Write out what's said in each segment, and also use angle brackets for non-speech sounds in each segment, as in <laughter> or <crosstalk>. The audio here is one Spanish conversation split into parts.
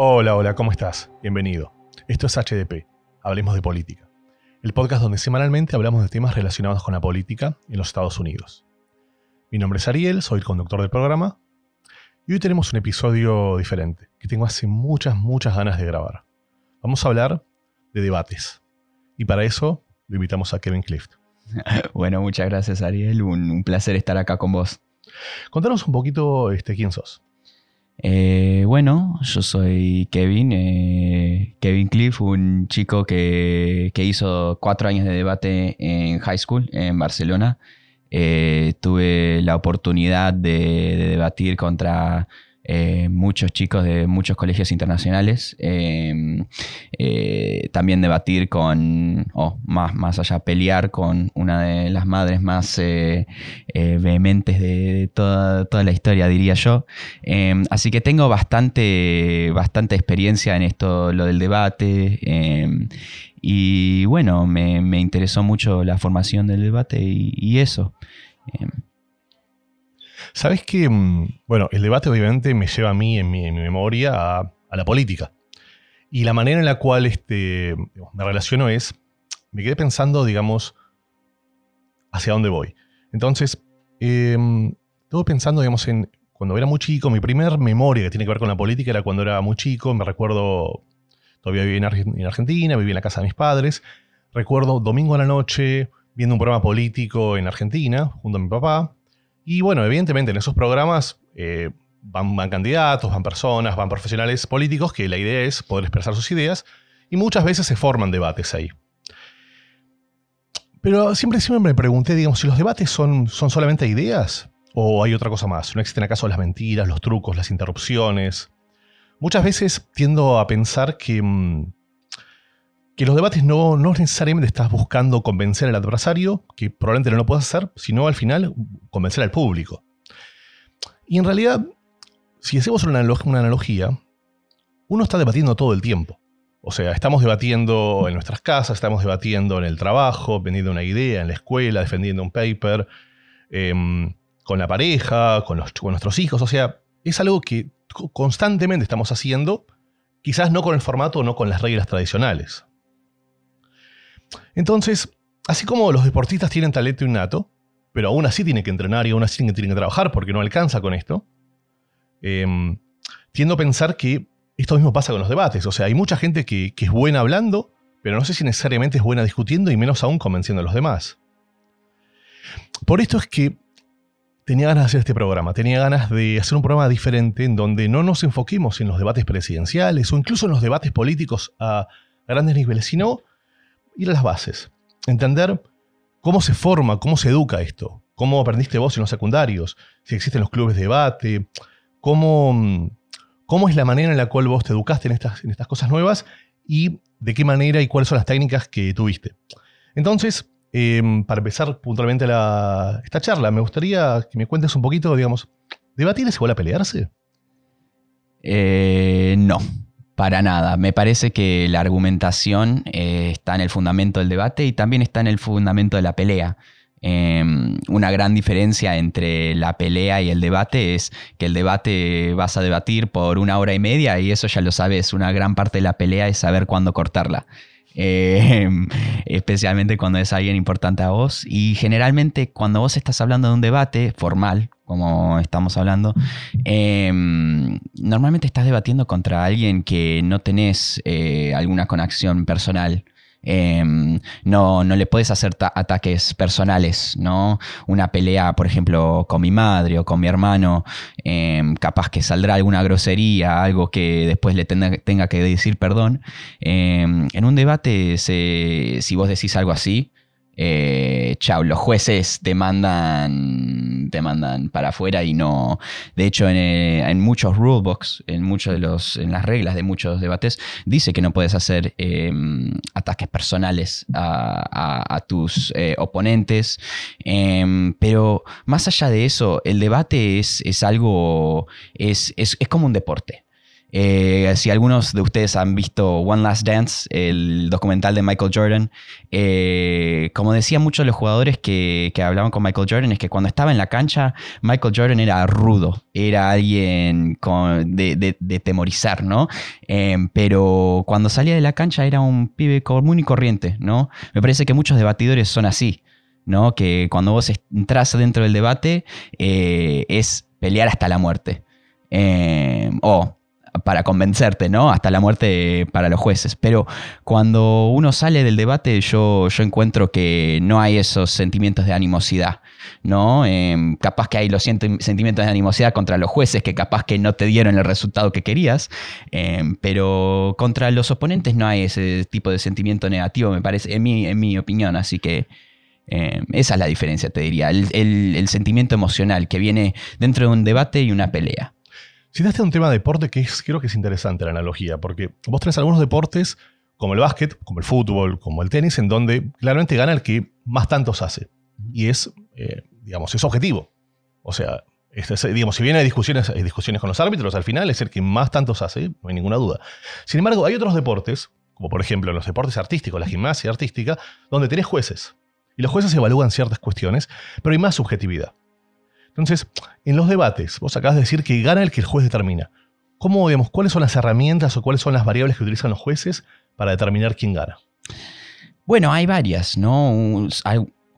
Hola, hola, ¿cómo estás? Bienvenido. Esto es HDP, Hablemos de Política, el podcast donde semanalmente hablamos de temas relacionados con la política en los Estados Unidos. Mi nombre es Ariel, soy el conductor del programa, y hoy tenemos un episodio diferente, que tengo hace muchas, muchas ganas de grabar. Vamos a hablar de debates, y para eso lo invitamos a Kevin Clift. <laughs> Bueno, muchas gracias Ariel, un, placer estar acá con vos. Contanos un poquito este, quién sos. Eh, bueno, yo soy Kevin, eh, Kevin Cliff, un chico que, hizo cuatro años de debate en high school en Barcelona. Eh, tuve la oportunidad de debatir contra eh, muchos chicos de muchos colegios internacionales. Em, eh, también debatir con, o más, más allá, pelear con una de las madres más eh, vehementes de, toda, toda, la historia, diría yo. Em, así que tengo bastante, bastante experiencia en esto, lo del debate. Em, y bueno, me, interesó mucho la formación del debate y eso. Sabes que, mm, bueno, el debate obviamente me lleva a mí en mi, memoria a, la política. Y la manera en la cual este, me relaciono es, me quedé pensando, digamos, hacia dónde voy. Entonces, eh, estuve pensando, digamos, en cuando era muy chico, mi primer memoria que tiene que ver con la política era cuando era muy chico, me recuerdo, todavía vivía en, Argentina, vivía en la casa de mis padres, recuerdo domingo a la noche viendo un programa político en Argentina, junto a mi papá, y bueno, evidentemente en esos programas eh, van, candidatos, van personas, van profesionales políticos que la idea es poder expresar sus ideas y muchas veces se forman debates ahí. Pero siempre, siempre me pregunté, digamos, si los debates son, son solamente ideas o hay otra cosa más. ¿No existen acaso las mentiras, los trucos, las interrupciones? Muchas veces tiendo a pensar que, mm, que los debates no, no necesariamente estás buscando convencer al adversario, que probablemente no lo puedas hacer, sino al final convencer al público. Y en realidad, si hacemos una, analogía, uno está debatiendo todo el tiempo. O sea, estamos debatiendo en nuestras casas, estamos debatiendo en el trabajo, vendiendo una idea, en la escuela, defendiendo un paper, em, con la pareja, con, con nuestros hijos. O sea, es algo que constantemente estamos haciendo, quizás no con el formato no con las reglas tradicionales. Entonces, así como los deportistas tienen talento innato, pero aún así tienen que entrenar y aún así tienen que trabajar porque no alcanza con esto, em, tiendo a pensar que esto mismo pasa con los debates. O sea, hay mucha gente que, es buena hablando, pero no sé si necesariamente es buena discutiendo y menos aún convenciendo a los demás. Por esto es que tenía ganas de hacer este programa, tenía ganas de hacer un programa diferente en donde no nos enfoquemos en los debates presidenciales o incluso en los debates políticos a grandes niveles, sino ir a las bases, entender cómo se forma, cómo se educa esto, cómo aprendiste vos en los secundarios, si existen los clubes de debate, cómo, cómo es la manera en la cual vos te educaste en estas, en estas cosas nuevas y de qué manera y cuáles son las técnicas que tuviste. Entonces, em, para empezar puntualmente esta charla, me gustaría que me cuentes un poquito, digamos, ¿debatir es igual a pelearse? Eh, no. Para nada. Me parece que la argumentación eh, está en el fundamento del debate y también está en el fundamento de la pelea. Em, una gran diferencia entre la pelea y el debate es que el debate vas a debatir por una hora y media y eso ya lo sabes. Una gran parte de la pelea es saber cuándo cortarla. Em, <laughs> especialmente cuando es alguien importante a vos. Y generalmente cuando vos estás hablando de un debate formal, como estamos hablando, em, normalmente estás debatiendo contra alguien que no tenés eh, alguna conexión personal. Em, no, no le puedes hacer ataques personales, ¿no? Una pelea, por ejemplo, con mi madre o con mi hermano, em, capaz que saldrá alguna grosería, algo que después le tenga, que decir perdón. en un debate, si vos decís algo así, eh, chao, los jueces te mandan, te mandan para afuera y no. De hecho, en, eh, muchos rulebooks, en muchos de los, en las reglas de muchos debates, dice que no puedes hacer em, ataques personales a, tus eh, oponentes. Em, pero más allá de eso, el debate es, es algo, es, es, es como un deporte. Eh, si algunos de ustedes han visto One Last Dance, el documental de Michael Jordan, eh, como decían muchos de los jugadores que, hablaban con Michael Jordan, es que cuando estaba en la cancha, Michael Jordan era rudo, era alguien de, temorizar, ¿no? Em, pero cuando salía de la cancha era un pibe común y corriente, ¿no? Me parece que muchos debatidores son así. ¿no? Que cuando vos entras dentro del debate eh, es pelear hasta la muerte. Em, o para convencerte, ¿no? Hasta la muerte para los jueces. Pero cuando uno sale del debate, yo, yo encuentro que no hay esos sentimientos de animosidad, ¿no? Em, capaz que hay los sentimientos de animosidad contra los jueces que capaz que no te dieron el resultado que querías, em, pero contra los oponentes no hay ese tipo de sentimiento negativo, me parece, en mi, en mi opinión. Así que em, esa es la diferencia, te diría. El, el sentimiento emocional que viene dentro de un debate y una pelea. Citaste un tema de deporte que creo que es interesante la analogía, porque vos tenés algunos deportes, como el básquet, como el fútbol, como el tenis, en donde claramente gana el que más tantos hace. Y es, eh, digamos, es objetivo. O sea, este digamos, si bien hay discusiones, hay discusiones con los árbitros, al final es el que más tantos hace, no hay ninguna duda. Sin embargo, hay otros deportes, como por ejemplo los deportes artísticos, la gimnasia artística, donde tenés jueces. Y los jueces evalúan ciertas cuestiones, pero hay más subjetividad. Entonces, en los debates, vos acabas de decir que gana el que el juez determina. ¿Cómo, digamos, cuáles son las herramientas o cuáles son las variables que utilizan los jueces para determinar quién gana? Bueno, hay varias, ¿no?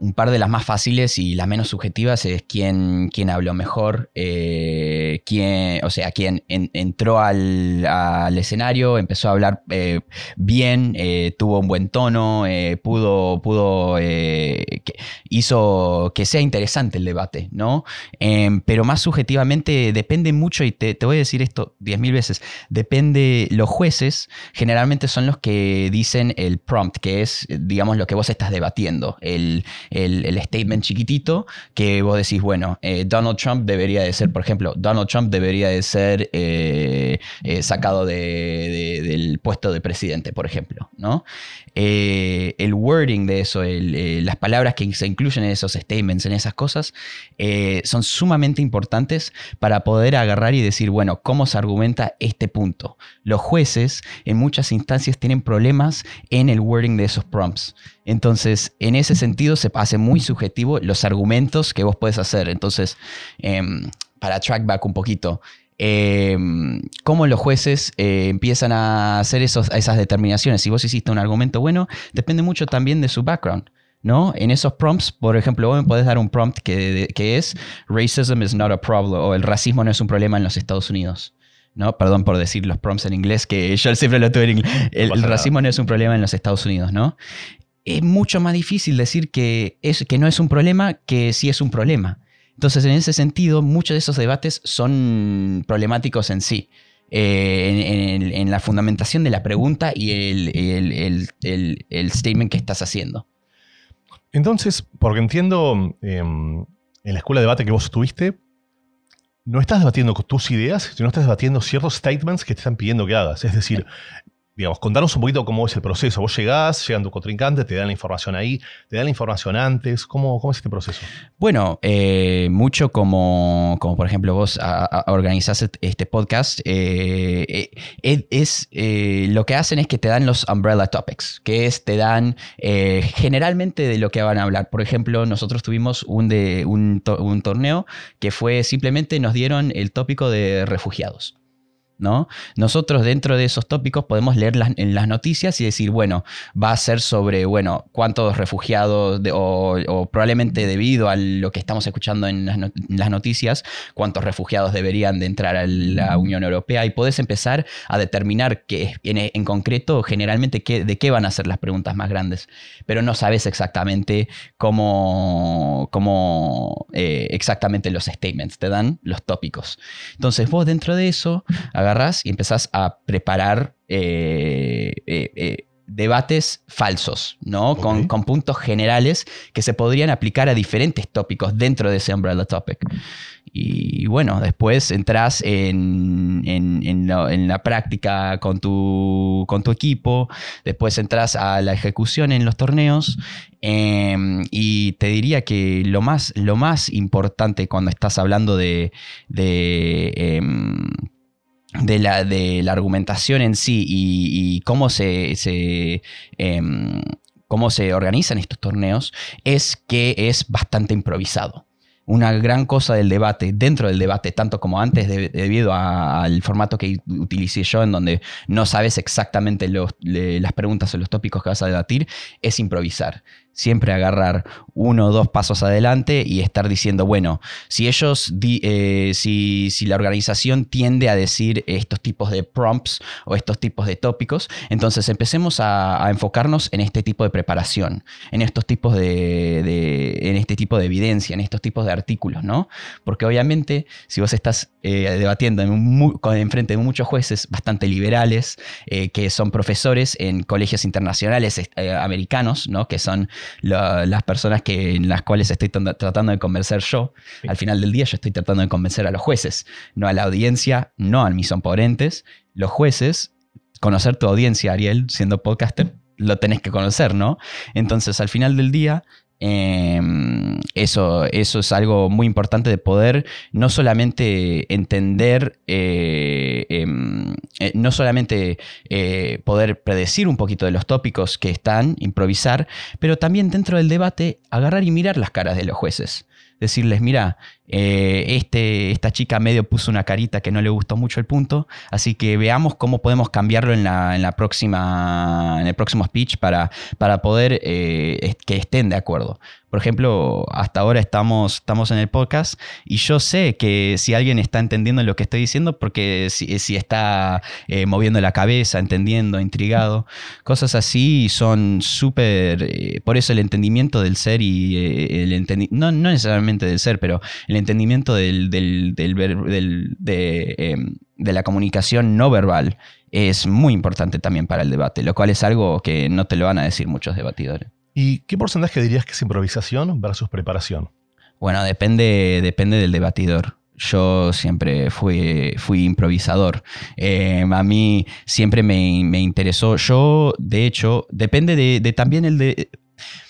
Un par de las más fáciles y las menos subjetivas es quién, quién habló mejor, eh, quién, o sea, quién entró al, escenario, empezó a hablar eh, bien, eh, tuvo un buen tono, pudo, pudo hizo que sea interesante el debate, ¿no? Em, pero más subjetivamente depende mucho, y te, voy a decir esto diez mil veces, depende, los jueces generalmente son los que dicen el prompt, que es, digamos, lo que vos estás debatiendo, el el, statement chiquitito que vos decís, bueno, eh, Donald Trump debería de ser, por ejemplo, Donald Trump debería de ser eh, eh, sacado del puesto de presidente, por ejemplo, ¿no? el wording de eso, las palabras que se incluyen en esos statements, en esas cosas, son sumamente importantes para poder agarrar y decir, bueno, ¿cómo se argumenta este punto? Los jueces en muchas instancias tienen problemas en el wording de esos prompts. Entonces, en ese sentido se hace muy subjetivo los argumentos que vos puedes hacer. Entonces, em, para track back un poquito, em, cómo los jueces eh, empiezan a hacer esos, esas determinaciones. Si vos hiciste un argumento bueno, depende mucho también de su background. ¿no? En esos prompts, por ejemplo, vos me podés dar un prompt que, que, es Racism is not a problem o el racismo no es un problema en los Estados Unidos. ¿no? Perdón por decir los prompts en inglés, que yo siempre lo tuve en inglés. El, el racismo no es un problema en los Estados Unidos, ¿no? Es mucho más difícil decir que, es, que no es un problema que sí es un problema. Entonces, en ese sentido, muchos de esos debates son problemáticos en sí. Eh, en, la fundamentación de la pregunta y el, statement que estás haciendo. Entonces, porque entiendo em, en la escuela de debate que vos estuviste, no estás debatiendo tus ideas, sino estás debatiendo ciertos statements que te están pidiendo que hagas. Es decir, digamos, contanos un poquito cómo es el proceso. Vos llegás, llegan tu contrincante, te dan la información ahí, te dan la información antes. ¿Cómo, cómo es este proceso? Bueno, eh, mucho como, como por ejemplo vos organizás este podcast, eh, eh, es, lo que hacen es que te dan los umbrella topics, que es te dan generalmente de lo que van a hablar. Por ejemplo, nosotros tuvimos un, de, un torneo que fue simplemente nos dieron el tópico de refugiados. ¿No? Nosotros dentro de esos tópicos podemos leer en las noticias y decir, bueno, va a ser sobre, bueno, cuántos refugiados o, probablemente debido a lo que estamos escuchando en las, noticias, cuántos refugiados deberían de entrar a la Unión Europea y podés empezar a determinar que en, concreto generalmente de qué van a ser las preguntas más grandes, pero no sabes exactamente cómo, cómo eh, exactamente los statements, te dan los tópicos. Entonces vos dentro de eso agarras y empezás a preparar eh, eh, eh, debates falsos, ¿no? Con, puntos generales que se podrían aplicar a diferentes tópicos dentro de ese umbrella topic. Y bueno, después entras en, la, práctica con tu, con tu, equipo, después entras a la ejecución en los torneos em, y te diría que lo más, lo más importante cuando estás hablando de... de em, de la, de la argumentación en sí y, cómo se, em, cómo se organizan estos torneos es que es bastante improvisado. Una gran cosa del debate, dentro del debate, tanto como antes, debido al formato que utilicé yo, en donde no sabes exactamente las preguntas o los tópicos que vas a debatir, es improvisar siempre agarrar uno o dos pasos adelante y estar diciendo, bueno, si ellos, eh, si, la organización tiende a decir estos tipos de prompts o estos tipos de tópicos, entonces empecemos a, enfocarnos en este tipo de preparación, en estos tipos de, en este tipo de evidencia, en estos tipos de artículos, ¿no? Porque obviamente si vos estás eh, debatiendo en, frente de muchos jueces bastante liberales, eh, que son profesores en colegios internacionales americanos, ¿no? Que son las personas que, en las cuales estoy tratando de convencer yo. Al final del día yo estoy tratando de convencer a los jueces, no a la audiencia, no a mis oponentes. Los jueces, conocer tu audiencia, Ariel, siendo podcaster, lo tenés que conocer, ¿no? Entonces, al final del día, Em, eso, eso es algo muy importante de poder no solamente entender, eh, em, eh, no solamente eh, poder predecir un poquito de los tópicos que están, improvisar, pero también dentro del debate agarrar y mirar las caras de los jueces. Decirles, mira, eh, este, esta chica medio puso una carita que no le gustó mucho el punto, así que veamos cómo podemos cambiarlo en, la, en la próxima, en el próximo speech para, para poder eh, que estén de acuerdo. Por ejemplo, hasta ahora estamos, estamos en el podcast y yo sé que si alguien está entendiendo lo que estoy diciendo, porque si, está eh, moviendo la cabeza, entendiendo, intrigado, cosas así son súper... Eh, por eso el entendimiento del ser y eh, el entendimiento, no, necesariamente del ser, pero el entendimiento del, del, de, em, de la comunicación no verbal es muy importante también para el debate, lo cual es algo que no te lo van a decir muchos debatidores. ¿Y qué porcentaje dirías que es improvisación versus preparación? Bueno, depende, depende del debatidor. Yo siempre fui, fui improvisador. Eh, a mí siempre me, interesó. Yo, de hecho, depende de, también el de...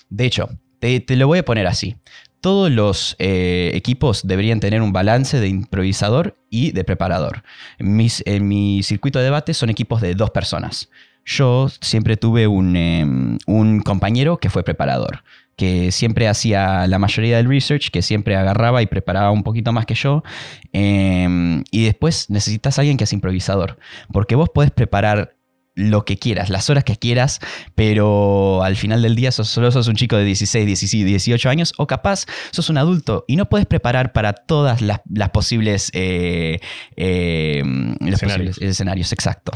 De hecho, te, lo voy a poner así. Todos los eh, equipos deberían tener un balance de improvisador y de preparador. Mis, en mi circuito de debate son equipos de dos personas. Yo siempre tuve em, un, compañero que fue preparador, que siempre hacía la mayoría del research, que siempre agarraba y preparaba un poquito más que yo. Em, y después necesitas a alguien que es improvisador, porque vos podés preparar lo que quieras, las horas que quieras, pero al final del día sos, solo sos un chico de 16, 17, 18 años o capaz sos un adulto y no puedes preparar para todas las, posibles, eh, eh, escenarios. exacto.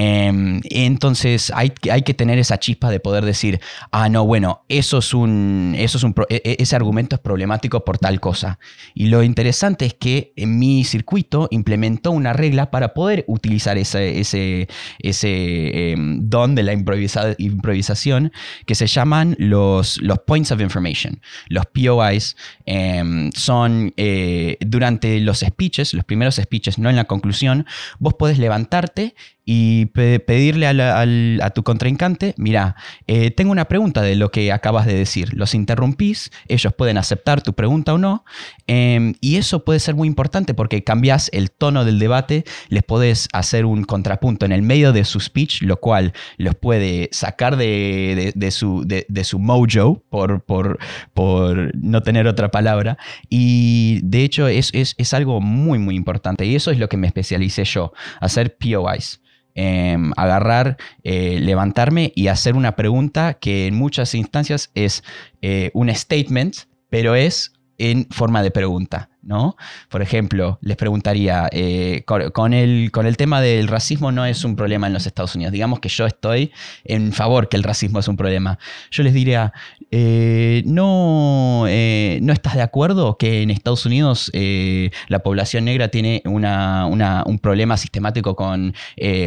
Em, entonces hay, que tener esa chispa de poder decir, ah, no, bueno, eso es un, eso es un, e, ese argumento es problemático por tal cosa. Y lo interesante es que en mi circuito implementó una regla para poder utilizar ese, ese, ese Em, don de la improvisación que se llaman los, los Points of Information. Los POIs em, son eh, durante los speeches, los primeros speeches, no en la conclusión, vos podés levantarte y pedirle a, tu contrincante, mira, eh, tengo una pregunta de lo que acabas de decir. Los interrumpís, ellos pueden aceptar tu pregunta o no, em, y eso puede ser muy importante porque cambias el tono del debate, les podés hacer un contrapunto en el medio de su speech, lo cual los puede sacar de, su, de, su mojo, por, por, por, no tener otra palabra, y de hecho es, es, es algo muy, muy importante, y eso es lo que me especialicé yo, hacer POIs. Em, agarrar, eh, levantarme y hacer una pregunta que en muchas instancias es eh, un statement, pero es en forma de pregunta. ¿No? Por ejemplo, les preguntaría, eh, con, el, con el tema del racismo no es un problema en los Estados Unidos. Digamos que yo estoy en favor que el racismo es un problema. Yo les diría, eh, no, eh, ¿no estás de acuerdo que en Estados Unidos la población negra tiene una, un problema sistemático con,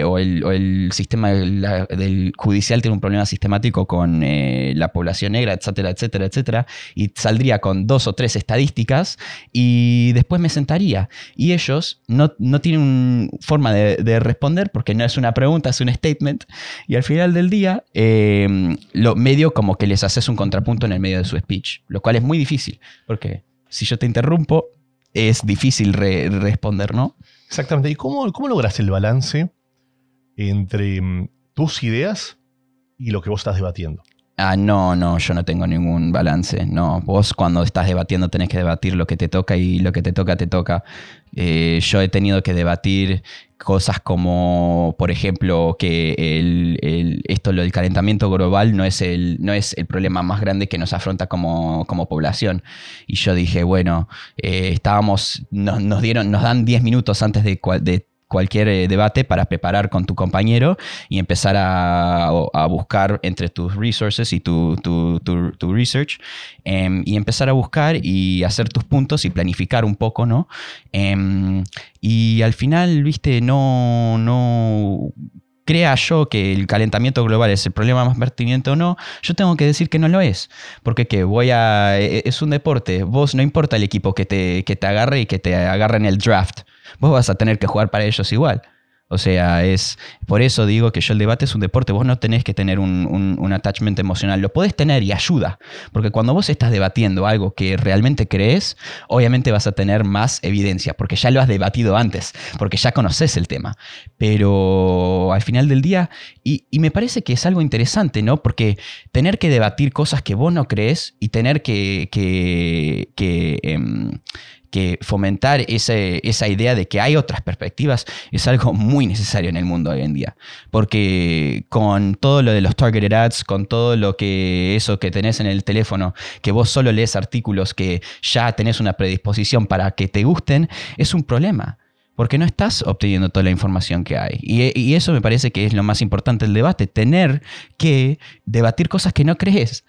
o el, sistema del, judicial tiene un problema sistemático con la población negra, etcétera, etcétera, etcétera? Y saldría con dos o tres estadísticas y y después me sentaría. Y ellos no, no tienen forma de, responder porque no es una pregunta, es un statement. Y al final del día, em, lo medio como que les haces un contrapunto en el medio de su speech, lo cual es muy difícil, porque si yo te interrumpo, es difícil responder, ¿no? Exactamente. ¿Y cómo, cómo logras el balance entre mm, tus ideas y lo que vos estás debatiendo? Ah, no, no, yo no tengo ningún balance. No, vos cuando estás debatiendo tenés que debatir lo que te toca y lo que te toca, te toca. Eh, yo he tenido que debatir cosas como, por ejemplo, que el, esto, lo del calentamiento global no es el, no es el problema más grande que nos afronta como, población. Y yo dije, bueno, eh, estábamos, nos, dieron, nos dan 10 minutos antes de, de cualquier eh, debate para preparar con tu compañero y empezar a, buscar entre tus resources y tu, tu, research em, y empezar a buscar y hacer tus puntos y planificar un poco, ¿no? Em, y al final, viste, no, no crea yo que el calentamiento global es el problema más pertinente o no, yo tengo que decir que no lo es. Porque que voy a. E, e, es un deporte. Vos no importa el equipo que te, que te agarre y que te agarre en el draft vos vas a tener que jugar para ellos igual. O sea, es por eso digo que yo el debate es un deporte, vos no tenés que tener un, un, attachment emocional, lo podés tener y ayuda, porque cuando vos estás debatiendo algo que realmente crees, obviamente vas a tener más evidencia, porque ya lo has debatido antes, porque ya conoces el tema. Pero al final del día, y, me parece que es algo interesante, ¿no? Porque tener que debatir cosas que vos no crees y tener que, que, que em, que fomentar esa idea de que hay otras perspectivas es algo muy necesario en el mundo hoy en día. Porque con todo lo de los targeted ads, con todo lo que eso que tenés en el teléfono, que vos solo lees artículos que ya tenés una predisposición para que te gusten, es un problema porque no estás obteniendo toda la información que hay. Y, y, eso me parece que es lo más importante del debate, tener que debatir cosas que no crees.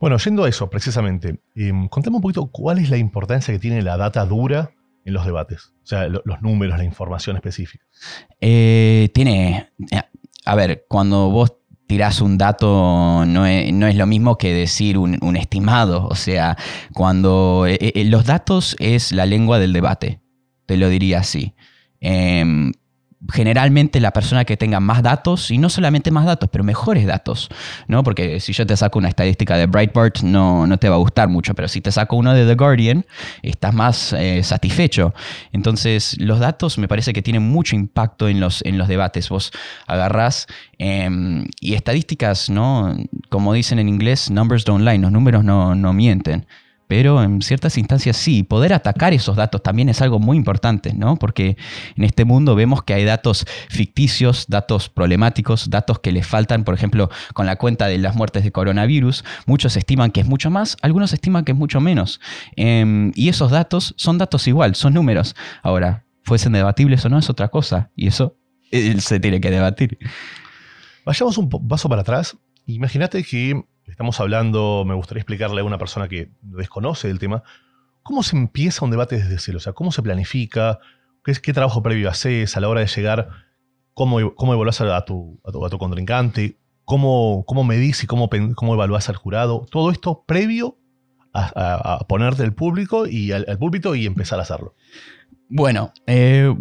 Bueno, yendo a eso precisamente, em, contame un poquito cuál es la importancia que tiene la data dura en los debates, o sea, los números, la información específica. Eh, tiene, eh, a ver, cuando vos tirás un dato no es, lo mismo que decir un, estimado, o sea, cuando eh, los datos es la lengua del debate, te lo diría así. Em, generalmente la persona que tenga más datos, y no solamente más datos, pero mejores datos, ¿no? Porque si yo te saco una estadística de Breitbart, no, no te va a gustar mucho, pero si te saco uno de The Guardian, estás más eh, satisfecho. Entonces, los datos me parece que tienen mucho impacto en los, en los debates. Vos agarrás em, y estadísticas, ¿no? Como dicen en inglés, numbers don't lie, los números no, no mienten pero en ciertas instancias sí. Poder atacar esos datos también es algo muy importante, ¿no? Porque en este mundo vemos que hay datos ficticios, datos problemáticos, datos que le faltan, por ejemplo, con la cuenta de las muertes de coronavirus. Muchos estiman que es mucho más, algunos estiman que es mucho menos. Em, y esos datos son datos igual, son números. Ahora, fuesen debatibles o no es otra cosa, y eso eh, se tiene que debatir. Vayamos un paso para atrás. Imagínate que estamos hablando, me gustaría explicarle a una persona que desconoce el tema, ¿cómo se empieza un debate desde cero? O sea, ¿cómo se planifica? ¿Qué, qué trabajo previo haces a la hora de llegar? ¿Cómo, cómo a tu, a tu, contrincante? ¿Cómo, ¿Cómo medís y cómo, cómo evaluás al jurado? Todo esto previo a, ponerte el público y al, púlpito y empezar a hacerlo. Bueno, eh,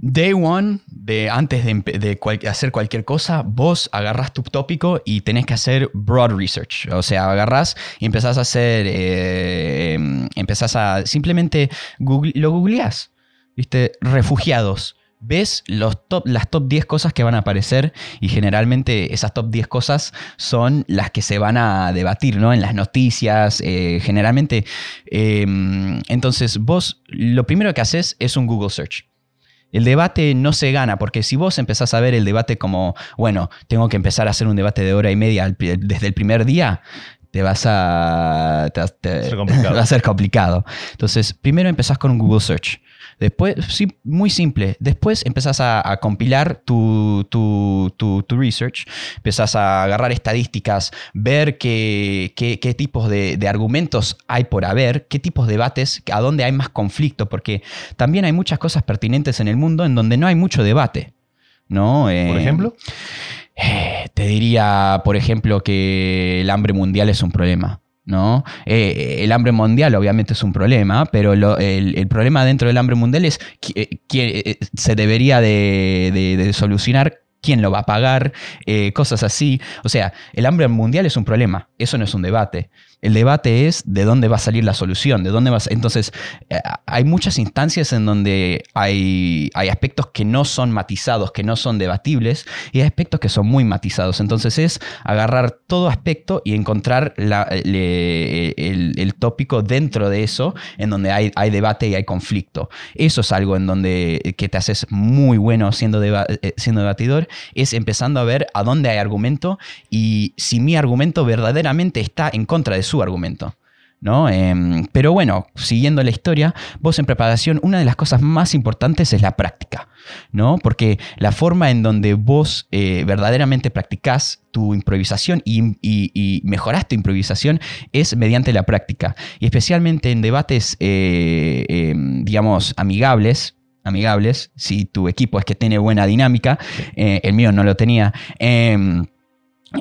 Day one, de antes de, hacer cualquier cosa, vos agarrás tu tópico y tenés que hacer broad research. O sea, agarrás y empezás a hacer, eh, empezás a, simplemente lo googleás, ¿viste? Refugiados. Ves los top, las top 10 cosas que van a aparecer y generalmente esas top 10 cosas son las que se van a debatir, ¿no? En las noticias, eh, generalmente. Em, entonces, vos lo primero que haces es un Google Search. El debate no se gana, porque si vos empezás a ver el debate como, bueno, tengo que empezar a hacer un debate de hora y media desde el primer día, te vas a, <laughs> va a ser complicado. Entonces, primero empezás con un Google Search. Después, sí, muy simple. Después empezás a, compilar tu, tu, tu, research, empezás a agarrar estadísticas, ver qué, qué, tipos de, de, argumentos hay por haber, qué tipos de debates, a dónde hay más conflicto, porque también hay muchas cosas pertinentes en el mundo en donde no hay mucho debate. ¿no? por eh, ejemplo. Eh, te diría, por ejemplo, que el hambre mundial es un problema. ¿no? Eh, el hambre mundial obviamente es un problema, pero el, problema dentro del hambre mundial es eh, se debería de, solucionar quién lo va a pagar, cosas así. O sea, el hambre mundial es un problema, eso no es un debate. El debate es de dónde va a salir la solución, de dónde vas. Entonces, eh, hay muchas instancias en donde hay, hay aspectos que no son matizados, que no son debatibles, y hay aspectos que son muy matizados. Entonces, es agarrar todo aspecto y encontrar el, tópico dentro de eso, en donde hay, hay, debate y hay conflicto. Eso es algo en donde que te haces muy bueno siendo, eh, siendo debatidor, es empezando a ver a dónde hay argumento y si mi argumento verdaderamente está en contra de su argumento. ¿No? Em, pero bueno, siguiendo la historia, vos en preparación, una de las cosas más importantes es la práctica, ¿no? Porque la forma en donde vos eh, verdaderamente practicás tu improvisación y, y, mejorás tu improvisación es mediante la práctica. Y especialmente en debates, eh, em, digamos, amigables, amigables, si tu equipo es que tiene buena dinámica, eh, el mío no lo tenía.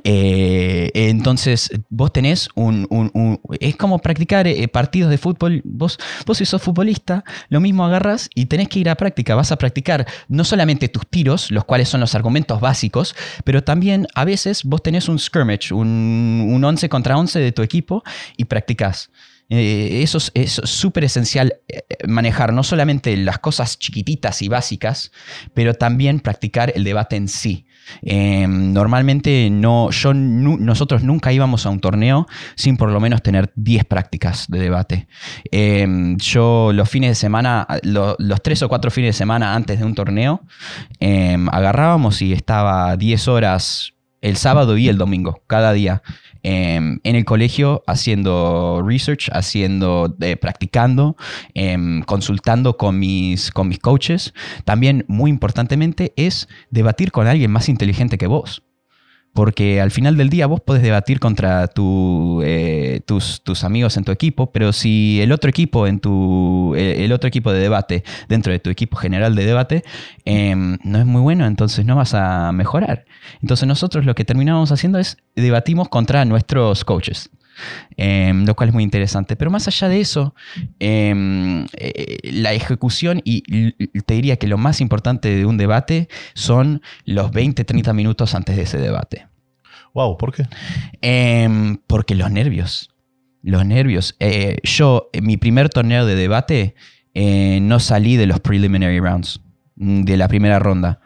Eh, entonces, vos tenés un, Es como practicar eh, partidos de fútbol. Vos, vos si sos futbolista, lo mismo agarras y tenés que ir a práctica. Vas a practicar no solamente tus tiros, los cuales son los argumentos básicos, pero también a veces vos tenés un skirmish, un, un 11 contra 11 de tu equipo y practicás. Eh, eso es súper esencial manejar no solamente las cosas chiquititas y básicas, pero también practicar el debate en sí. Em, normalmente no, yo, nosotros nunca íbamos a un torneo sin por lo menos tener 10 prácticas de debate. Em, yo los fines de semana, los 3 o 4 fines de semana antes de un torneo, em, agarrábamos y estaba 10 horas el sábado y el domingo, cada día. Em, en el colegio haciendo research, haciendo, eh, practicando, em, consultando con mis, con mis coaches. También, muy importantemente, es debatir con alguien más inteligente que vos. Porque al final del día vos podés debatir contra eh, tus, tus, amigos en tu equipo, pero si el otro equipo en tu eh, el otro equipo de debate dentro de tu equipo general de debate em, no es muy bueno, entonces no vas a mejorar. Entonces nosotros lo que terminamos haciendo es debatimos contra nuestros coaches. Em, lo cual es muy interesante. Pero más allá de eso, em, eh, la ejecución y te diría que lo más importante de un debate son los 20-30 minutos antes de ese debate. Wow, ¿por qué? Em, porque los nervios. Los nervios. Eh, yo, en mi primer torneo de debate, eh, no salí de los preliminary rounds, mm, de la primera ronda.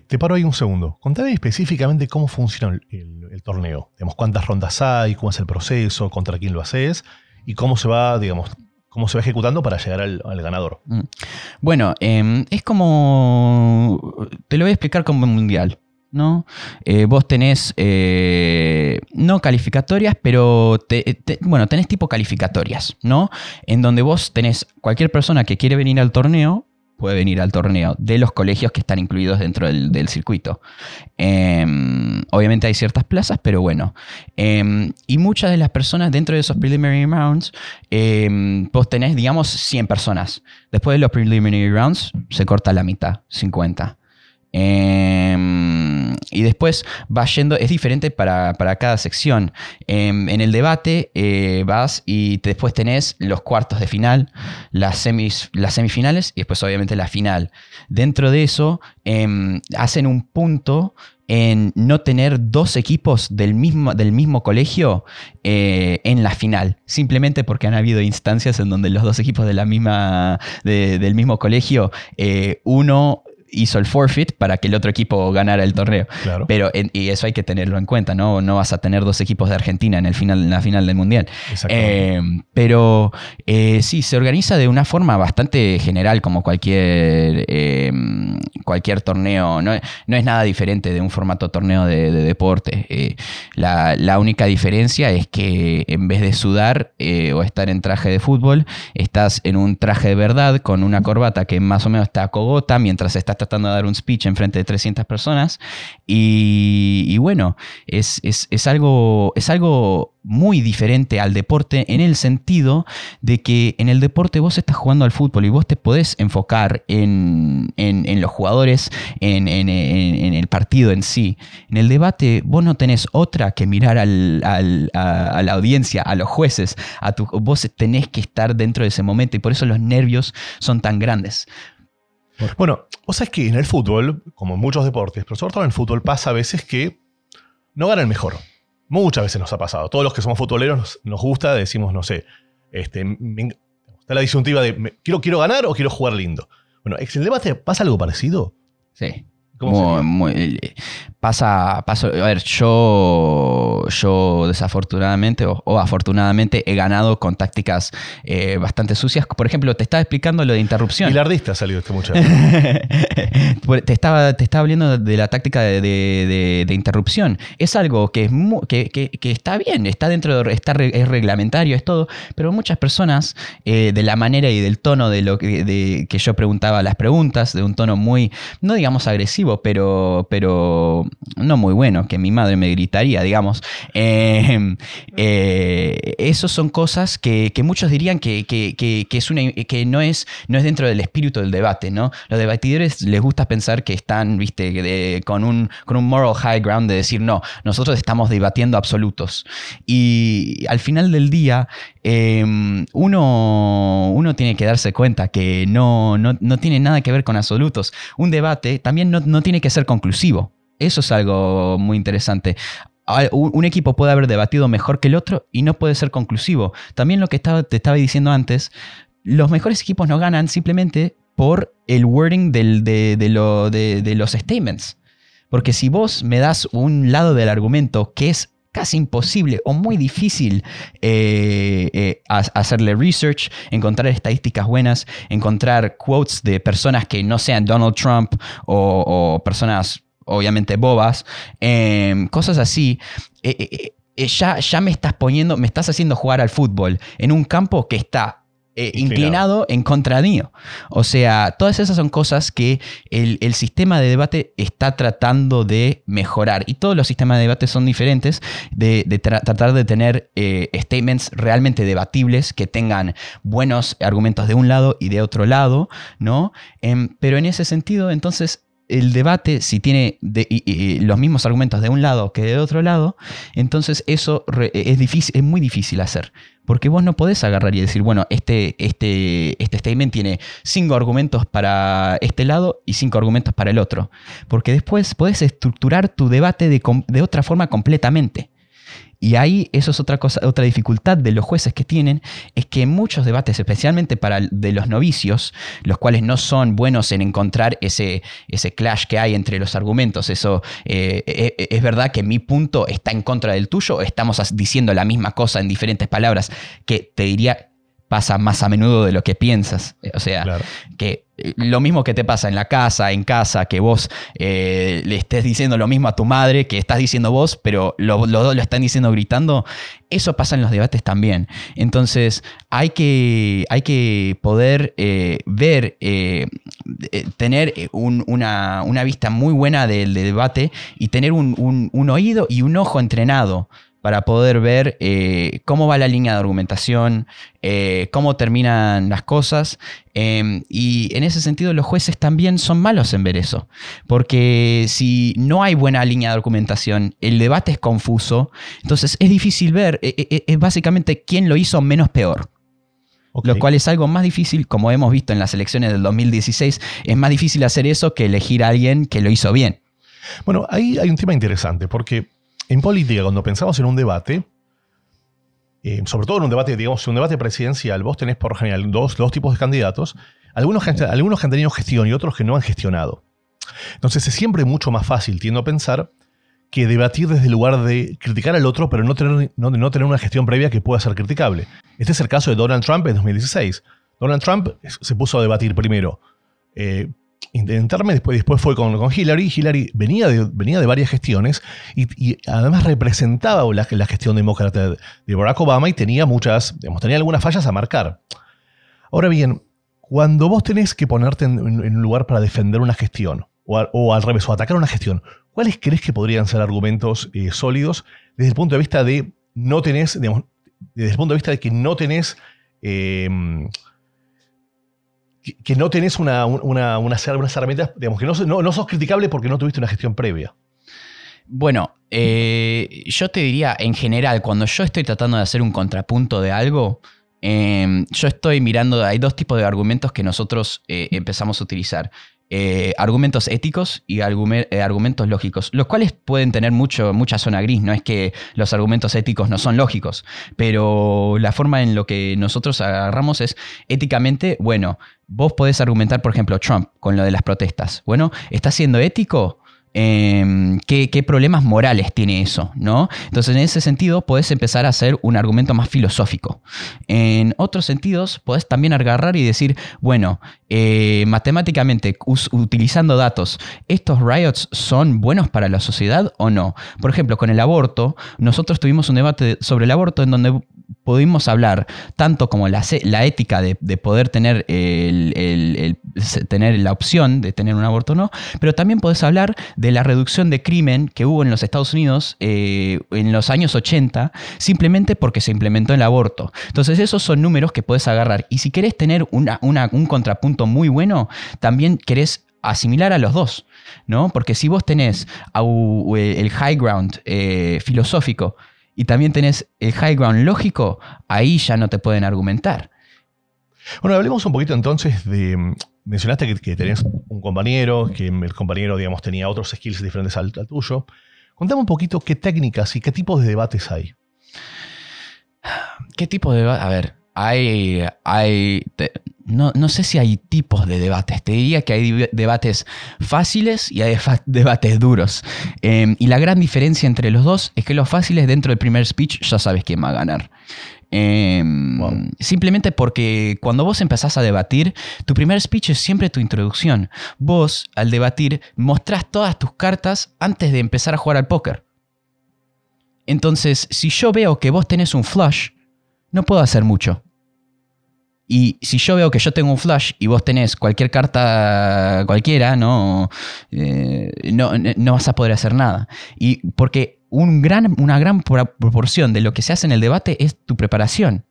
Te paro ahí un segundo. Contame específicamente cómo funciona el, torneo. Digamos, cuántas rondas hay, cómo es el proceso, contra quién lo haces y cómo se va, digamos, cómo se va ejecutando para llegar al, ganador. Mm. Bueno, em, es como. Te lo voy a explicar como un mundial. ¿no? Eh, vos tenés, eh, no calificatorias, pero bueno, tenés tipo calificatorias, ¿no? En donde vos tenés cualquier persona que quiere venir al torneo, puede venir al torneo de los colegios que están incluidos dentro del, circuito. Em, obviamente hay ciertas plazas, pero bueno. Em, y muchas de las personas dentro de esos preliminary rounds, em, vos tenés, digamos, 100 personas. Después de los preliminary rounds, se corta la mitad, 50. Em, y después va yendo, es diferente para, cada sección. Em, en el debate eh, vas y después tenés los cuartos de final, las, semis, las semifinales y después obviamente la final. Dentro de eso em, hacen un punto en no tener dos equipos del mismo, del mismo colegio eh, en la final, simplemente porque han habido instancias en donde los dos equipos de la misma, del mismo colegio, eh, uno hizo el forfeit para que el otro equipo ganara el torneo. Pero y eso hay que tenerlo en cuenta, ¿no? No vas a tener dos equipos de Argentina en, el final, en la final del Mundial. Eh, pero eh, sí, se organiza de una forma bastante general, como cualquier, eh, cualquier torneo. No, es nada diferente de un formato torneo de, deporte. La, la, única diferencia es que en vez de sudar o estar en traje de fútbol, estás en un traje de verdad con una corbata que más o menos está a cogota mientras estás tratando de dar un speech en frente de 300 personas. Y, bueno, es, algo, es algo muy diferente al deporte en el sentido de que en el deporte vos estás jugando al fútbol y vos te podés enfocar en, los jugadores, en, el partido en sí. En el debate vos no tenés otra que mirar a, la audiencia, a los jueces, a tu, vos tenés que estar dentro de ese momento y por eso los nervios son tan grandes. Bueno, vos sabés que en el fútbol, como en muchos deportes, pero sobre todo en el fútbol, pasa a veces que no gana el mejor. Muchas veces nos ha pasado. Todos los que somos futboleros nos, nos gusta, decimos, no sé, este, me- está la disyuntiva de me- ¿quiero, quiero ganar o quiero jugar lindo. Bueno, ¿en el debate pasa algo parecido? Sí. ¿Cómo Muy- sería? muy- pasa, paso, a ver, yo, yo desafortunadamente o, o afortunadamente he ganado con tácticas eh, bastante sucias. Por ejemplo, te estaba explicando lo de interrupción. Bilardista ha salido este muchacho. <laughs> Te, estaba, te estaba hablando de la táctica de, de- de- de interrupción. Es algo que, es mu- que, que- que está bien, está dentro de, está es reglamentario, es todo, pero muchas personas, eh, de la manera y del tono de lo que, de- que yo preguntaba las preguntas, de un tono muy, no digamos agresivo, pero, pero no muy bueno, que mi madre me gritaría, digamos. Eh, eh, esos son cosas que, que muchos dirían que, que- que- es que no, es, no es dentro del espíritu del debate, ¿no? Los debatidores les gusta pensar que están, viste, con, un, con un moral high ground de decir, no, nosotros estamos debatiendo absolutos. Y al final del día, eh, uno, uno tiene que darse cuenta que no, no, no tiene nada que ver con absolutos. Un debate también no, no tiene que ser conclusivo. Eso es algo muy interesante. Un equipo puede haber debatido mejor que el otro y no puede ser conclusivo. También lo que te estaba diciendo antes, los mejores equipos no ganan simplemente por el wording de, de lo- de- de los statements. Porque si vos me das un lado del argumento que es casi imposible o muy difícil eh, eh, ha- hacerle research, encontrar estadísticas buenas, encontrar quotes de personas que no sean Donald Trump o personas obviamente bobas, em, cosas así, eh, eh, eh, ya, ya me estás poniendo, me estás haciendo jugar al fútbol en un campo que está eh, Inclinado. en contra mío. O sea, todas esas son cosas que el, el sistema de debate está tratando de mejorar. Y todos los sistemas de debate son diferentes, de, de tra- tratar de tener eh, statements realmente debatibles, que tengan buenos argumentos de un lado y de otro lado, ¿no? Em, pero en ese sentido, entonces... El debate, si tiene de- y- los mismos argumentos de un lado que de otro lado, entonces eso re- es, muy difícil hacer. Porque vos no podés agarrar y decir, bueno, este, este, este statement tiene cinco argumentos para este lado y cinco argumentos para el otro. Porque después podés estructurar tu debate de otra forma completamente. Y ahí eso es otra cosa, otra dificultad de los jueces que tienen, es que muchos debates, especialmente para de los novicios, los cuales no son buenos en encontrar ese, ese clash que hay entre los argumentos, eso eh, eh, eh, es verdad que mi punto está en contra del tuyo, estamos diciendo la misma cosa en diferentes palabras, que te diría pasa más a menudo de lo que piensas. O sea, Claro. que eh, lo mismo que te pasa en la casa, en casa, que vos eh, le estés diciendo lo mismo a tu madre que estás diciendo vos, pero lo- los dos lo están diciendo gritando, eso pasa en los debates también. Entonces hay que, hay que poder eh, ver, eh, tener un- una, una vista muy buena del, del debate y tener un, un- un oído y un ojo entrenado para poder ver eh, cómo va la línea de argumentación, eh, cómo terminan las cosas. eh, y en ese sentido los jueces también son malos en ver eso. Porque si no hay buena línea de argumentación, el debate es confuso, entonces es difícil ver, eh, eh, es básicamente quién lo hizo menos peor. Lo cual es algo más difícil, como hemos visto en las elecciones del 2016, es más difícil hacer eso que elegir a alguien que lo hizo bien. Bueno, ahí hay un tema interesante, porque en política, cuando pensamos en un debate, eh, sobre todo en un debate, digamos, un debate presidencial, vos tenés por general dos, dos tipos de candidatos, algunos, algunos que han tenido gestión y otros que no han gestionado. Entonces es siempre mucho más fácil, tiendo a pensar, que debatir desde el lugar de criticar al otro, pero no tener, no, no tener una gestión previa que pueda ser criticable. Este es el caso de Donald Trump en 2016. Donald Trump se puso a debatir primero eh, intentarme, después, después fue con, con Hillary. Hillary venía de, venía de varias gestiones y, además representaba la, la gestión demócrata de, Barack Obama y tenía muchas, digamos, tenía algunas fallas a marcar. Ahora bien, cuando vos tenés que ponerte en, un lugar para defender una gestión, o, o al revés, o atacar una gestión, ¿cuáles crees que podrían ser argumentos eh, sólidos desde el punto de vista de no tenés, digamos, desde el punto de vista de que no tenés eh, que, no tenés una, una, unas, herramientas, digamos, que no, no, sos criticable porque no tuviste una gestión previa. Bueno, eh, yo te diría, en general, cuando yo estoy tratando de hacer un contrapunto de algo, eh, yo estoy mirando, hay dos tipos de argumentos que nosotros eh, empezamos a utilizar. eh, argumentos éticos y argumentos lógicos, los cuales pueden tener mucho, mucha zona gris. No es que los argumentos éticos no son lógicos, pero la forma en lo que nosotros agarramos es éticamente, bueno, vos podés argumentar, por ejemplo, Trump con lo de las protestas. Bueno, ¿está siendo ético? Em, ¿qué, problemas morales tiene eso, ¿no? Entonces, en ese sentido, puedes empezar a hacer un argumento más filosófico. En otros sentidos, puedes también agarrar y decir, bueno, eh, matemáticamente, utilizando datos, ¿estos riots son buenos para la sociedad o no? Por ejemplo, con el aborto, nosotros tuvimos un debate sobre el aborto en donde pudimos hablar tanto como la, la ética de, poder tener, el, tener la opción de tener un aborto o no, pero también puedes hablar de la reducción de crimen que hubo en los Estados Unidos eh, en los años 80, simplemente porque se implementó el aborto. Entonces esos son números que puedes agarrar. Y si querés tener una, un contrapunto muy bueno, también querés asimilar a los dos, ¿no? Porque si vos tenés el high ground eh, filosófico, y también tenés el high ground lógico, ahí ya no te pueden argumentar. Bueno, hablemos un poquito entonces de. Mencionaste que, que tenías un compañero, que el compañero, digamos, tenía otros skills diferentes al, tuyo. Contame un poquito qué técnicas y qué tipos de debates hay. ¿Qué tipo de debate? A ver, hay. hay no, sé si hay tipos de debates. Te diría que hay debates fáciles y hay debates duros. Em, y la gran diferencia entre los dos es que los fáciles dentro del primer speech ya sabes quién va a ganar. Em, simplemente porque cuando vos empezás a debatir, tu primer speech es siempre tu introducción. Vos, al debatir, mostrás todas tus cartas antes de empezar a jugar al póker. Entonces, si yo veo que vos tenés un flush, no puedo hacer mucho. Y si yo veo que yo tengo un flash y vos tenés cualquier carta cualquiera, no, eh, no, no, vas a poder hacer nada. Y porque un gran, una gran proporción de lo que se hace en el debate es tu preparación.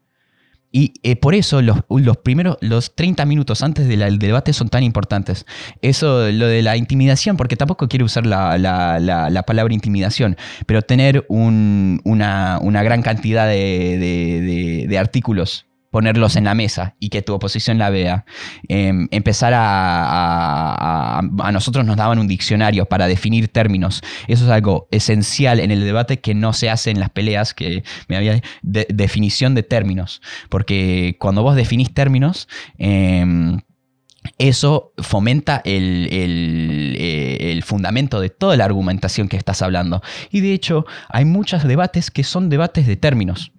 Y eh, por eso los, los, primeros, los 30 minutos antes del debate son tan importantes. Eso, lo de la intimidación, porque tampoco quiero usar la, la, la, palabra intimidación, pero tener un, una, una, gran cantidad de, de, de artículos ponerlos en la mesa y que tu oposición la vea. Em, empezar a, a, nosotros nos daban un diccionario para definir términos. Eso es algo esencial en el debate que no se hace en las peleas, que me había definición de términos. Porque cuando vos definís términos, em, eso fomenta el, el, eh, el, fundamento de toda la argumentación que estás hablando. Y de hecho, hay muchos debates que son debates de términos.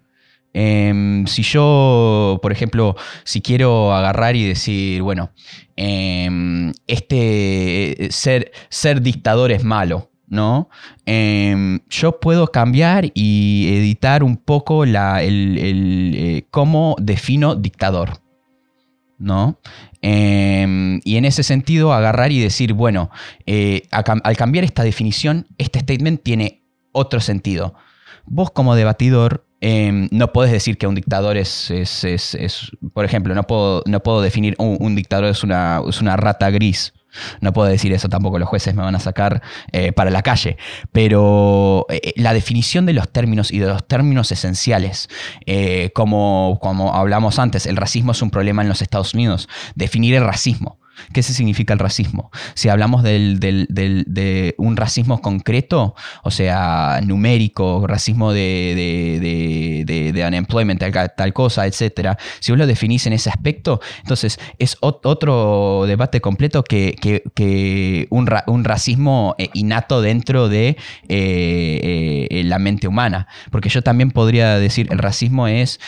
Em, si yo, por ejemplo, si quiero agarrar y decir, bueno, em, este ser, ser dictador es malo, ¿no? Em, yo puedo cambiar y editar un poco la, el, eh, cómo defino dictador, ¿no? y en ese sentido, agarrar y decir, bueno, eh, al cambiar esta definición, este statement tiene otro sentido. Vos como debatidor Em, no puedes decir que un dictador es, es, por ejemplo, no puedo, no puedo definir un, dictador es una, es una rata gris. No puedo decir eso tampoco, los jueces me van a sacar eh, para la calle. Pero eh, eh, la definición de los términos y de los términos esenciales, como, como hablamos antes, el racismo es un problema en los Estados Unidos. Definir el racismo. ¿Qué significa el racismo? Si hablamos de un racismo concreto, o sea, numérico, racismo de, de unemployment, tal, cosa, etc. Si vos lo definís en ese aspecto, entonces es otro debate completo que, un, racismo eh, innato dentro de eh, eh, la mente humana. Porque yo también podría decir, el racismo es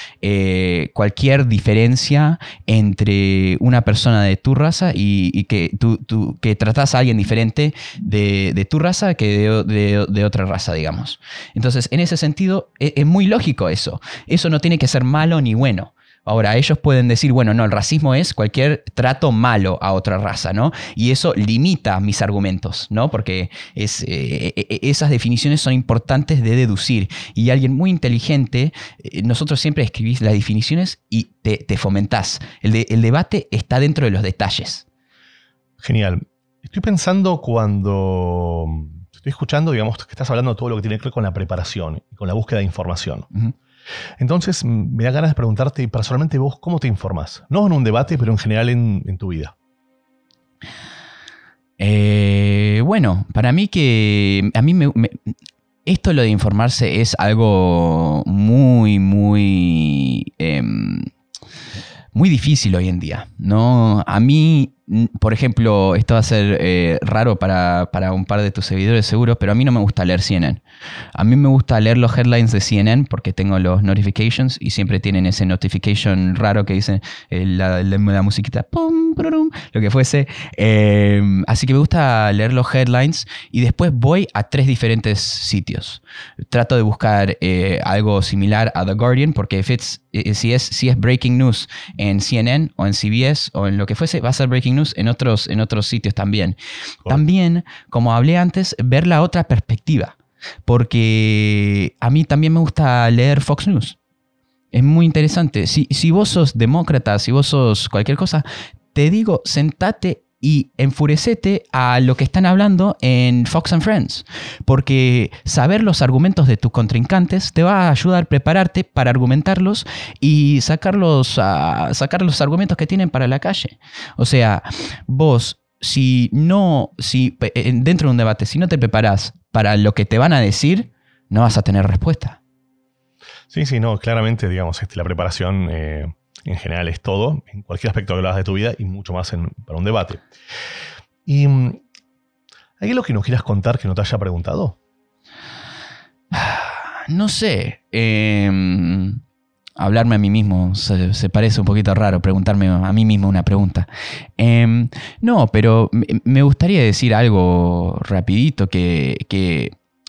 cualquier diferencia entre una persona de tu raza y, que tú, que tratas a alguien diferente de, tu raza que de, otra raza, digamos. Entonces, en ese sentido, es, es muy lógico eso. Eso no tiene que ser malo ni bueno. Ahora, ellos pueden decir, bueno, no, el racismo es cualquier trato malo a otra raza, ¿no? Y eso limita mis argumentos, ¿no? Porque eh, eh, esas definiciones son importantes de deducir. Y alguien muy inteligente, eh, nosotros siempre escribís las definiciones y te, fomentás. El, el debate está dentro de los detalles. Genial. Estoy pensando cuando estoy escuchando, digamos, que estás hablando de todo lo que tiene que ver con la preparación y con la búsqueda de información. Entonces, me da ganas de preguntarte personalmente vos, ¿cómo te informas? No en un debate, pero en general en, tu vida. Eh, bueno, para mí que a mí me, esto lo de informarse es algo muy, muy, em, muy difícil hoy en día. ¿no? A mí por ejemplo, esto va a ser eh, raro para, un par de tus seguidores seguro, pero a mí no me gusta leer CNN. A mí me gusta leer los headlines de CNN porque tengo los notifications y siempre tienen ese notification raro que dice eh, la, musiquita, pum, lo que fuese. Em, así que me gusta leer los headlines y después voy a tres diferentes sitios. Trato de buscar eh, algo similar a The Guardian porque si, es, si es breaking news en CNN o en CBS o en lo que fuese, va a ser breaking en otros, en otros sitios también. También, como hablé antes, ver la otra perspectiva, porque a mí también me gusta leer Fox News. Es muy interesante. Si, si vos sos demócrata, si vos sos cualquier cosa, te digo, sentate y enfurecete a lo que están hablando en Fox and Friends, porque saber los argumentos de tus contrincantes te va a ayudar a prepararte para argumentarlos y sacar los, sacar los argumentos que tienen para la calle. O sea, vos, si no, si dentro de un debate, si no te preparas para lo que te van a decir, no vas a tener respuesta. Sí, sí, no, claramente, digamos, este, la preparación... Eh, en general es todo, en cualquier aspecto que hablas de tu vida y mucho más para un debate. ¿Y mm, hay algo que nos quieras contar que no te haya preguntado? <sighs> No sé. Em, hablarme a mí mismo se, parece un poquito raro, preguntarme a mí mismo una pregunta. Em, no, pero me gustaría decir algo rapidito que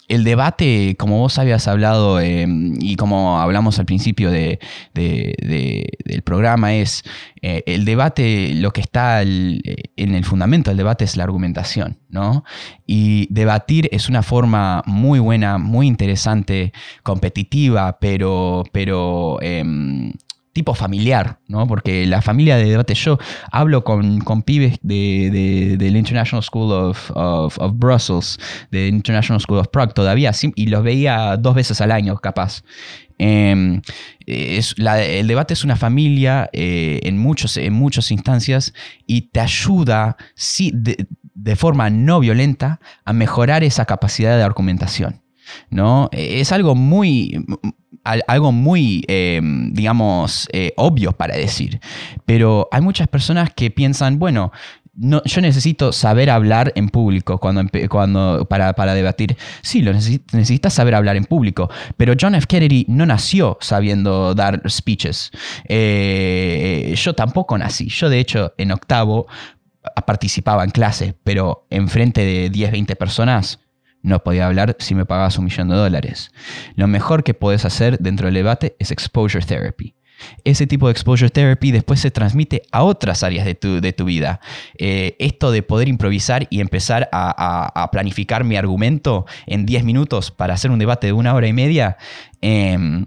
el debate, como vos habías hablado em, y como hablamos al principio de, del programa, es eh, el debate, lo que está en el fundamento del debate es la argumentación, ¿no? Y debatir es una forma muy buena, muy interesante, competitiva, pero, pero em, tipo familiar, ¿no? Porque la familia de debate, yo hablo con, con pibes de, del International School of, of, Brussels, del International School of Prague todavía, y los veía dos veces al año, capaz. Em, es, el debate es una familia eh, en, muchos, en muchas instancias y te ayuda sí, de, de forma no violenta a mejorar esa capacidad de argumentación. ¿no? Es algo muy, algo muy, eh, digamos, eh, obvio para decir. Pero hay muchas personas que piensan, bueno, no, yo necesito saber hablar en público cuando, cuando, para, para, debatir. Sí, lo necesitas saber hablar en público, pero John F. Kennedy no nació sabiendo dar speeches. Eh, yo tampoco nací. Yo, de hecho, en octavo participaba en clase, pero enfrente de 10, 20 personas no podía hablar si me pagabas un millón de dólares. Lo mejor que puedes hacer dentro del debate es exposure therapy. Ese tipo de exposure therapy después se transmite a otras áreas de tu, de tu vida. Eh, esto de poder improvisar y empezar a, planificar mi argumento en 10 minutos para hacer un debate de una hora y media, em,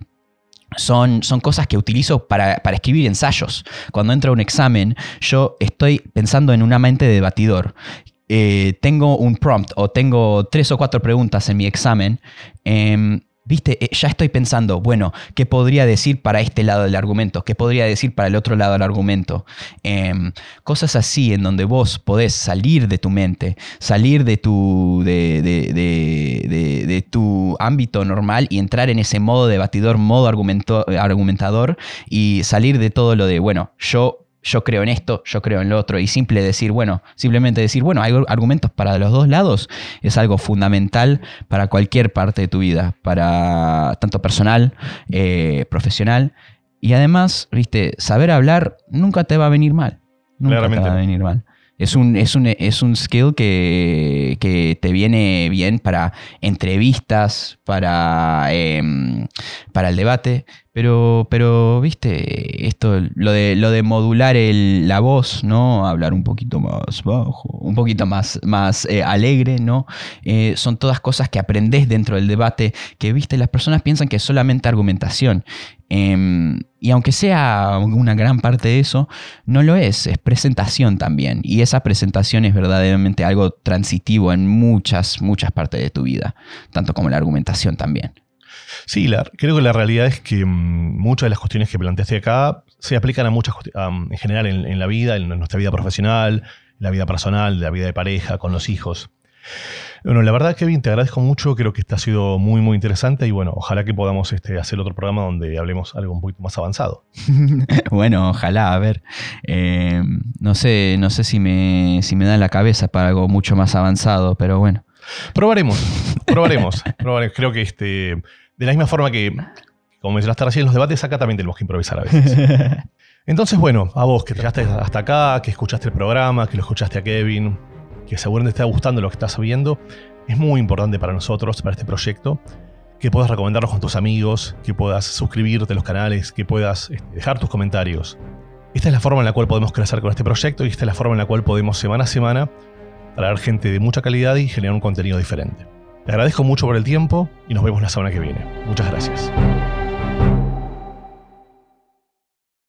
son, son, cosas que utilizo para, para, escribir ensayos. Cuando entro a un examen, yo estoy pensando en una mente de debatidor. Eh, tengo un prompt o tengo tres o cuatro preguntas en mi examen, em, viste, eh, ya estoy pensando, bueno, ¿qué podría decir para este lado del argumento? ¿Qué podría decir para el otro lado del argumento? Em, cosas así en donde vos podés salir de tu mente, salir de tu, de, de, tu ámbito normal y entrar en ese modo debatidor, modo argumentador y salir de todo lo de, bueno, yo yo creo en esto, yo creo en lo otro, y simple decir, bueno, simplemente decir, bueno, hay argumentos para los dos lados, es algo fundamental para cualquier parte de tu vida, para tanto personal, eh, profesional, y además, viste, saber hablar nunca te va a venir mal. Nunca te va a venir mal. Es un, es un, es un skill que, que, te viene bien para entrevistas, para, em, para el debate, pero, pero, viste, esto, lo de, lo de modular el, la voz, ¿no? Hablar un poquito más bajo, un poquito más, más eh, alegre, ¿no? Eh, son todas cosas que aprendes dentro del debate, que, viste, las personas piensan que es solamente argumentación. Y aunque sea una gran parte de eso, no lo es, es presentación también. Y esa presentación es verdaderamente algo transitivo en muchas, muchas partes de tu vida, tanto como la argumentación también. Sí, creo que la realidad es que mm, muchas de las cuestiones que planteaste acá se aplican a muchas en general en, la vida, en nuestra vida profesional, la vida personal, la vida de pareja, con los hijos. Bueno, la verdad, Kevin, te agradezco mucho. Creo que este ha sido muy, muy interesante. Y bueno, ojalá que podamos este, hacer otro programa donde hablemos algo un poquito más avanzado. <laughs> bueno, ojalá, a ver. Eh, no sé, no sé si me, si me da la cabeza para algo mucho más avanzado, pero bueno. Probaremos, <laughs> probaremos. probaremos. Creo que este, de la misma forma que, como mencionaste recién en los debates, acá también tenemos que improvisar a veces. <laughs> Entonces, bueno, a vos que llegaste hasta acá, que escuchaste el programa, que lo escuchaste a Kevin, que seguramente te está gustando lo que estás viendo, es muy importante para nosotros, para este proyecto, que puedas recomendarnos con tus amigos, que puedas suscribirte a los canales, que puedas este, dejar tus comentarios. Esta es la forma en la cual podemos crecer con este proyecto y esta es la forma en la cual podemos semana a semana traer gente de mucha calidad y generar un contenido diferente. Te agradezco mucho por el tiempo y nos vemos la semana que viene. Muchas gracias.